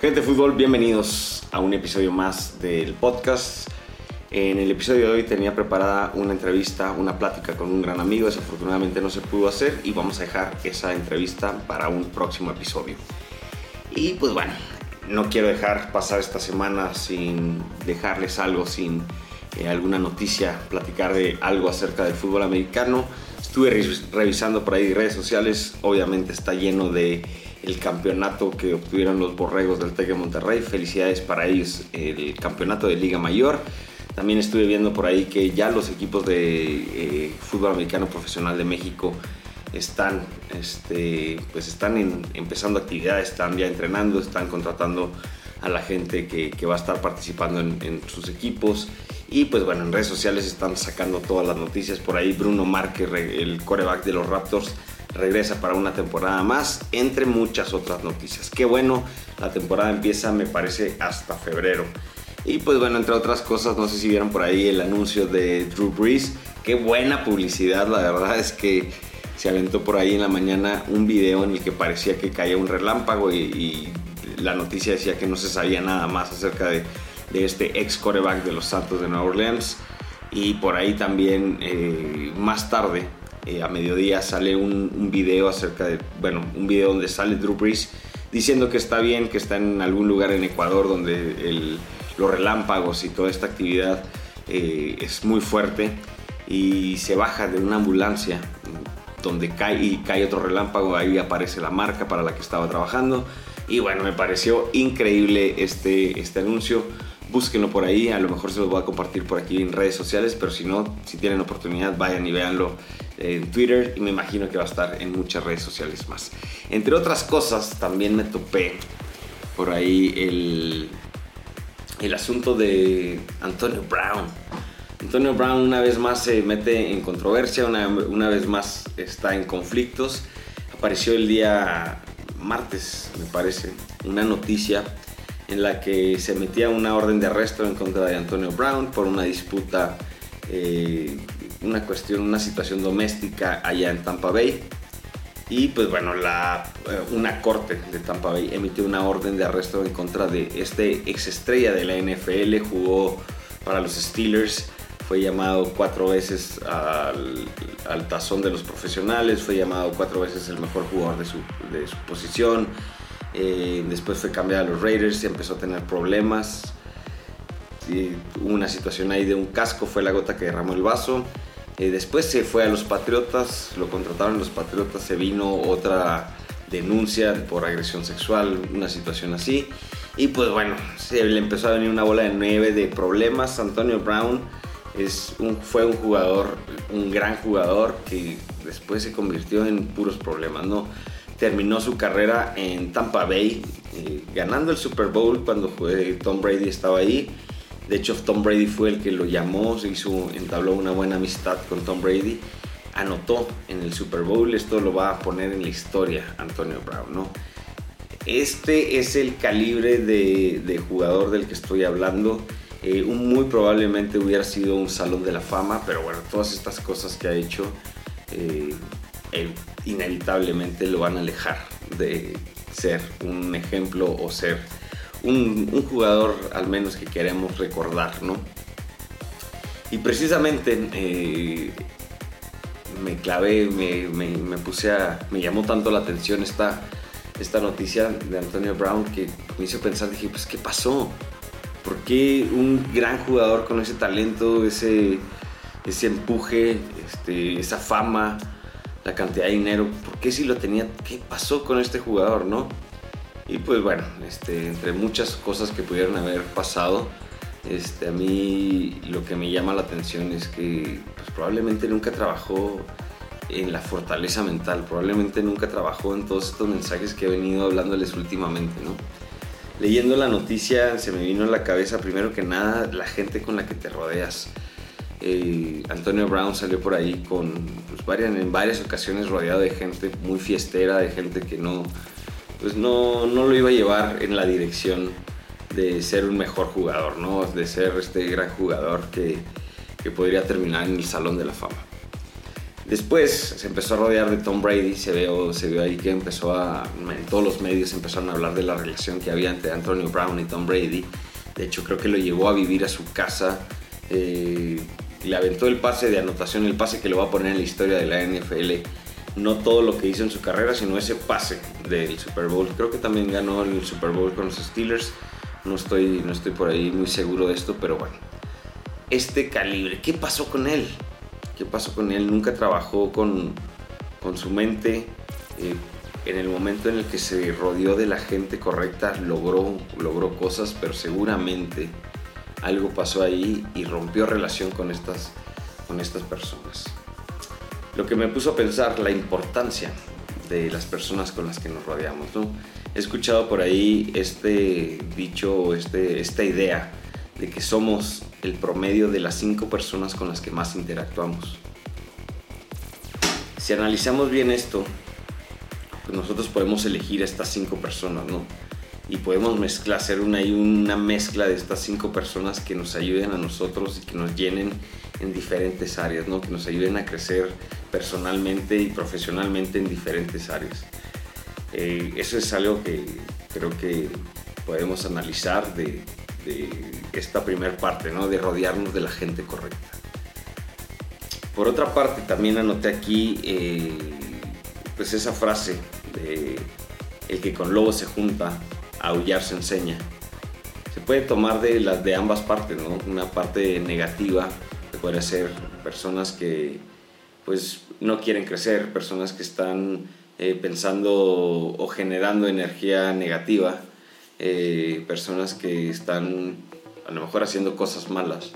Gente de fútbol, bienvenidos a un episodio más del podcast. En el episodio de hoy tenía preparada una entrevista, una plática con un gran amigo, desafortunadamente no se pudo hacer y vamos a dejar esa entrevista para un próximo episodio. Y pues bueno, no quiero dejar pasar esta semana sin dejarles algo, sin eh, alguna noticia, platicar de algo acerca del fútbol americano. Estuve revisando por ahí redes sociales, obviamente está lleno de el campeonato que obtuvieron los Borregos del TEC de Monterrey. Felicidades para ellos, el campeonato de Liga Mayor. También estuve viendo por ahí que ya los equipos de eh, fútbol americano profesional de México están, este, pues están empezando actividades, están ya entrenando, están contratando a la gente que, va a estar participando en, sus equipos. Y pues bueno, en redes sociales están sacando todas las noticias. Por ahí Bruno Márquez, el coreback de los Raptors, regresa para una temporada más, entre muchas otras noticias. Qué bueno, la temporada empieza me parece hasta febrero. Y pues bueno, entre otras cosas, no sé si vieron por ahí el anuncio de Drew Brees. Qué buena publicidad, la verdad es que se aventó por ahí en la mañana un video en el que parecía que caía un relámpago y, la noticia decía que no se sabía nada más acerca de, este ex coreback de los Santos de Nueva Orleans. Y por ahí también eh, más tarde, eh, a mediodía, sale un, video acerca de, bueno, un video donde sale Drew Brees diciendo que está bien, que está en algún lugar en Ecuador donde los relámpagos y toda esta actividad eh, es muy fuerte y se baja de una ambulancia donde cae y cae otro relámpago, ahí aparece la marca para la que estaba trabajando. Y bueno, me pareció increíble este, este anuncio. Búsquenlo por ahí, a lo mejor se los voy a compartir por aquí en redes sociales, pero si no, si tienen oportunidad, vayan y véanlo en Twitter y me imagino que va a estar en muchas redes sociales más. Entre otras cosas, también me topé por ahí el, el asunto de Antonio Brown. Antonio Brown una vez más se mete en controversia, una, una vez más está en conflictos. Apareció el día martes, me parece, una noticia en la que se metía una orden de arresto en contra de Antonio Brown por una disputa, eh, una cuestión, una situación doméstica allá en Tampa Bay. Y pues bueno, la, eh, una corte de Tampa Bay emitió una orden de arresto en contra de este ex estrella de la NFL, jugó para los Steelers, fue llamado cuatro veces al, tazón de los profesionales, fue llamado cuatro veces el mejor jugador de su, posición. Eh, después fue cambiado a los Raiders y empezó a tener problemas. hubo una situación ahí de un casco, fue la gota que derramó el vaso. Eh, después se fue a los Patriotas, lo contrataron los Patriotas, se vino otra denuncia por agresión sexual, una situación así. Y pues bueno, se le empezó a venir una bola de nieve de problemas. Antonio Brown es un, fue un jugador, un gran jugador que después se convirtió en puros problemas, ¿no? Terminó su carrera en Tampa Bay, eh, ganando el Super Bowl cuando Tom Brady estaba ahí. De hecho, Tom Brady fue el que lo llamó, hizo, entabló una buena amistad con Tom Brady. Anotó en el Super Bowl, esto lo va a poner en la historia Antonio Brown, ¿no? Este es el calibre de, jugador del que estoy hablando eh, muy probablemente hubiera sido un salón de la fama, pero bueno, todas estas cosas que ha hecho eh, inevitablemente lo van a alejar de ser un ejemplo o ser un, jugador al menos que queremos recordar, ¿no? Y precisamente eh, me clavé, me, puse a, me llamó tanto la atención esta, esta noticia de Antonio Brown que me hizo pensar, dije, pues, ¿qué pasó? ¿Por qué un gran jugador con ese talento, ese, ese empuje, este, esa fama, la cantidad de dinero, por qué si lo tenía, qué pasó con este jugador, no? Y pues bueno, este, entre muchas cosas que pudieron haber pasado, este, a mí lo que me llama la atención es que pues, probablemente nunca trabajó en la fortaleza mental, probablemente nunca trabajó en todos estos mensajes que he venido hablándoles últimamente, ¿no? leyendo la noticia se me vino a la cabeza primero que nada la gente con la que te rodeas. Eh, Antonio Brown salió por ahí con, pues, varias, en varias ocasiones rodeado de gente muy fiestera, de gente que no, pues no, no, lo iba a llevar en la dirección de ser un mejor jugador, ¿no? de ser este gran jugador que, que podría terminar en el Salón de la Fama. Después se empezó a rodear de Tom Brady, se vio, se vio ahí que empezó a, en todos los medios empezaron a hablar de la relación que había entre Antonio Brown y Tom Brady. De hecho, creo que lo llevó a vivir a su casa. Eh, le aventó el pase de anotación, el pase que lo va a poner en la historia de la NFL. No todo lo que hizo en su carrera, sino ese pase del Super Bowl. Creo que también ganó el Super Bowl con los Steelers. No estoy, no estoy por ahí muy seguro de esto, pero bueno. Este calibre, ¿qué pasó con él? ¿Qué pasó con él? Nunca trabajó con, con su mente. Eh, en el momento en el que se rodeó de la gente correcta, logró, logró cosas, pero seguramente algo pasó ahí y rompió relación con estas, con estas personas. Lo que me puso a pensar la importancia de las personas con las que nos rodeamos. He escuchado por ahí este dicho, este, esta idea de que somos el promedio de las cinco personas con las que más interactuamos. Si analizamos bien esto, pues nosotros podemos elegir estas cinco personas, ¿no? Y podemos mezclar, hacer una, una mezcla de estas cinco personas que nos ayuden a nosotros y que nos llenen en diferentes áreas, ¿no? Que nos ayuden a crecer personalmente y profesionalmente en diferentes áreas. Eh, eso es algo que creo que podemos analizar de, de esta primera parte, ¿no? de rodearnos de la gente correcta. Por otra parte, también anoté aquí eh, pues esa frase de el que con lobo se junta, aullar se enseña. Se puede tomar de, las, de ambas partes, ¿no? una parte negativa, que puede ser personas que pues no quieren crecer, personas que están eh, pensando o generando energía negativa, eh, personas que están a lo mejor haciendo cosas malas,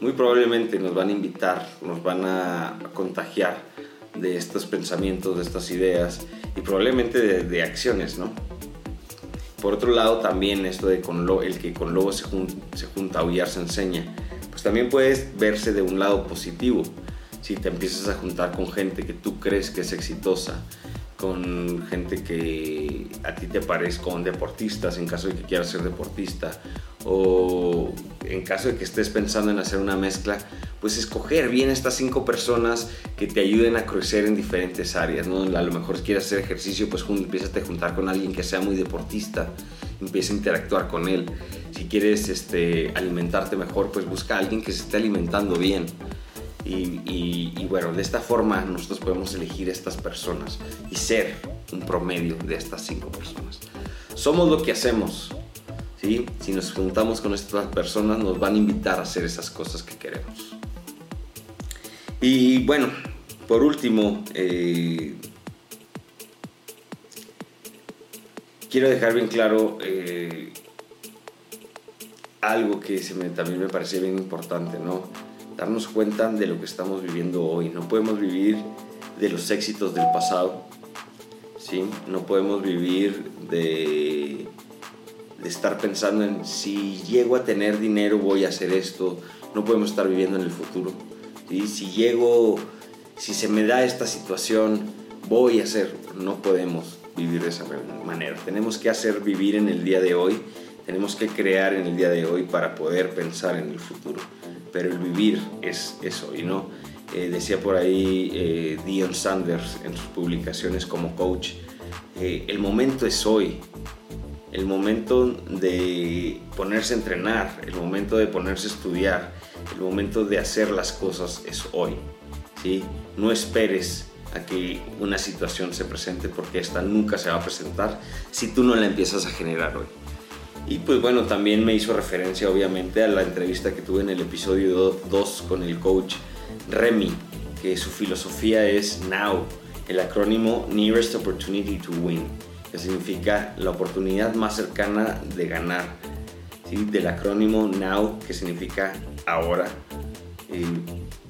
muy probablemente nos van a invitar, nos van a contagiar de estos pensamientos, de estas ideas y probablemente de, acciones, ¿no? Por otro lado, también esto de con lo, el que con lobo se, se junta, aullar se enseña, pues también puedes verse de un lado positivo. Si te empiezas a juntar con gente que tú crees que es exitosa, con gente que a ti te parezca, con deportistas en caso de que quieras ser deportista o en caso de que estés pensando en hacer una mezcla, pues escoger bien estas cinco personas que te ayuden a crecer en diferentes áreas, ¿no? A lo mejor quieres hacer ejercicio, pues empieza a juntar con alguien que sea muy deportista, empieza a interactuar con él. Si quieres este, alimentarte mejor, pues busca a alguien que se esté alimentando bien y, bueno, de esta forma nosotros podemos elegir estas personas y ser un promedio de estas cinco personas. Somos lo que hacemos. ¿sí? Si nos juntamos con estas personas nos van a invitar a hacer esas cosas que queremos. Y bueno, por último, eh, quiero dejar bien claro eh, algo que se me, también me parece bien importante, ¿no? darnos cuenta de lo que estamos viviendo hoy. No podemos vivir de los éxitos del pasado, ¿sí? No podemos vivir de, de estar pensando en si llego a tener dinero voy a hacer esto. No podemos estar viviendo en el futuro. ¿Sí? Si llego, si se me da esta situación, voy a hacer. No podemos vivir de esa manera. Tenemos que hacer vivir en el día de hoy. Tenemos que crear en el día de hoy para poder pensar en el futuro pero el vivir es eso, y no. Eh, decía por ahí eh, Dion Sanders en sus publicaciones como coach, eh, el momento es hoy, el momento de ponerse a entrenar, el momento de ponerse a estudiar, el momento de hacer las cosas es hoy. ¿sí? No esperes a que una situación se presente porque esta nunca se va a presentar si tú no la empiezas a generar hoy. Y pues bueno, también me hizo referencia obviamente a la entrevista que tuve en el episodio 2 con el coach Remy, que su filosofía es Now, el acrónimo Nearest Opportunity to Win, significa la oportunidad más cercana de ganar. ¿sí? Del acrónimo Now, que significa ahora.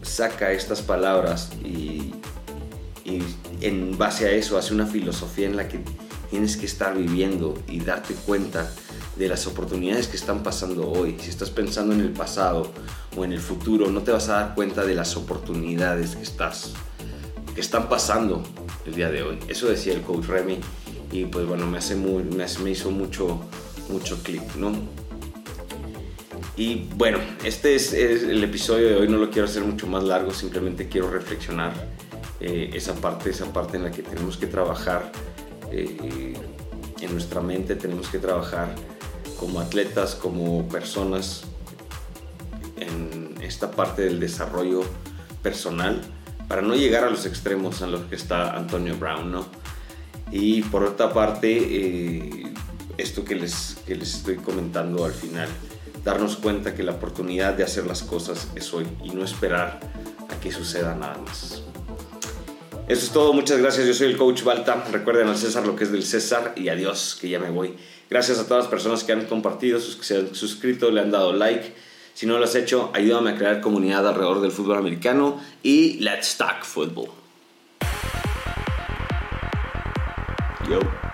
saca estas palabras y, y en base a eso hace una filosofía en la que tienes que estar viviendo y darte cuenta de las oportunidades que están pasando hoy. Si estás pensando en el pasado o en el futuro, no te vas a dar cuenta de las oportunidades que, estás, que están pasando el día de hoy. Eso decía el coach Remy y pues bueno, me, hace me hizo mucho, mucho clic, ¿no? Y bueno, este es, el episodio de hoy, no lo quiero hacer mucho más largo, simplemente quiero reflexionar eh, esa parte, esa parte en la que tenemos que trabajar eh, en nuestra mente, tenemos que trabajar como atletas, como personas en esta parte del desarrollo personal para no llegar a los extremos en los que está Antonio Brown, ¿no? Y por otra parte, eh, esto que les, que les estoy comentando al final, darnos cuenta que la oportunidad de hacer las cosas es hoy y no esperar a que suceda nada más. Eso es todo, muchas gracias. Yo soy el coach Balta. Recuerden al César lo que es del César y adiós, que ya me voy. Gracias a todas las personas que han compartido, que se han suscrito, le han dado like. Si no lo has hecho, ayúdame a crear comunidad alrededor del fútbol americano y let's talk football. Yo.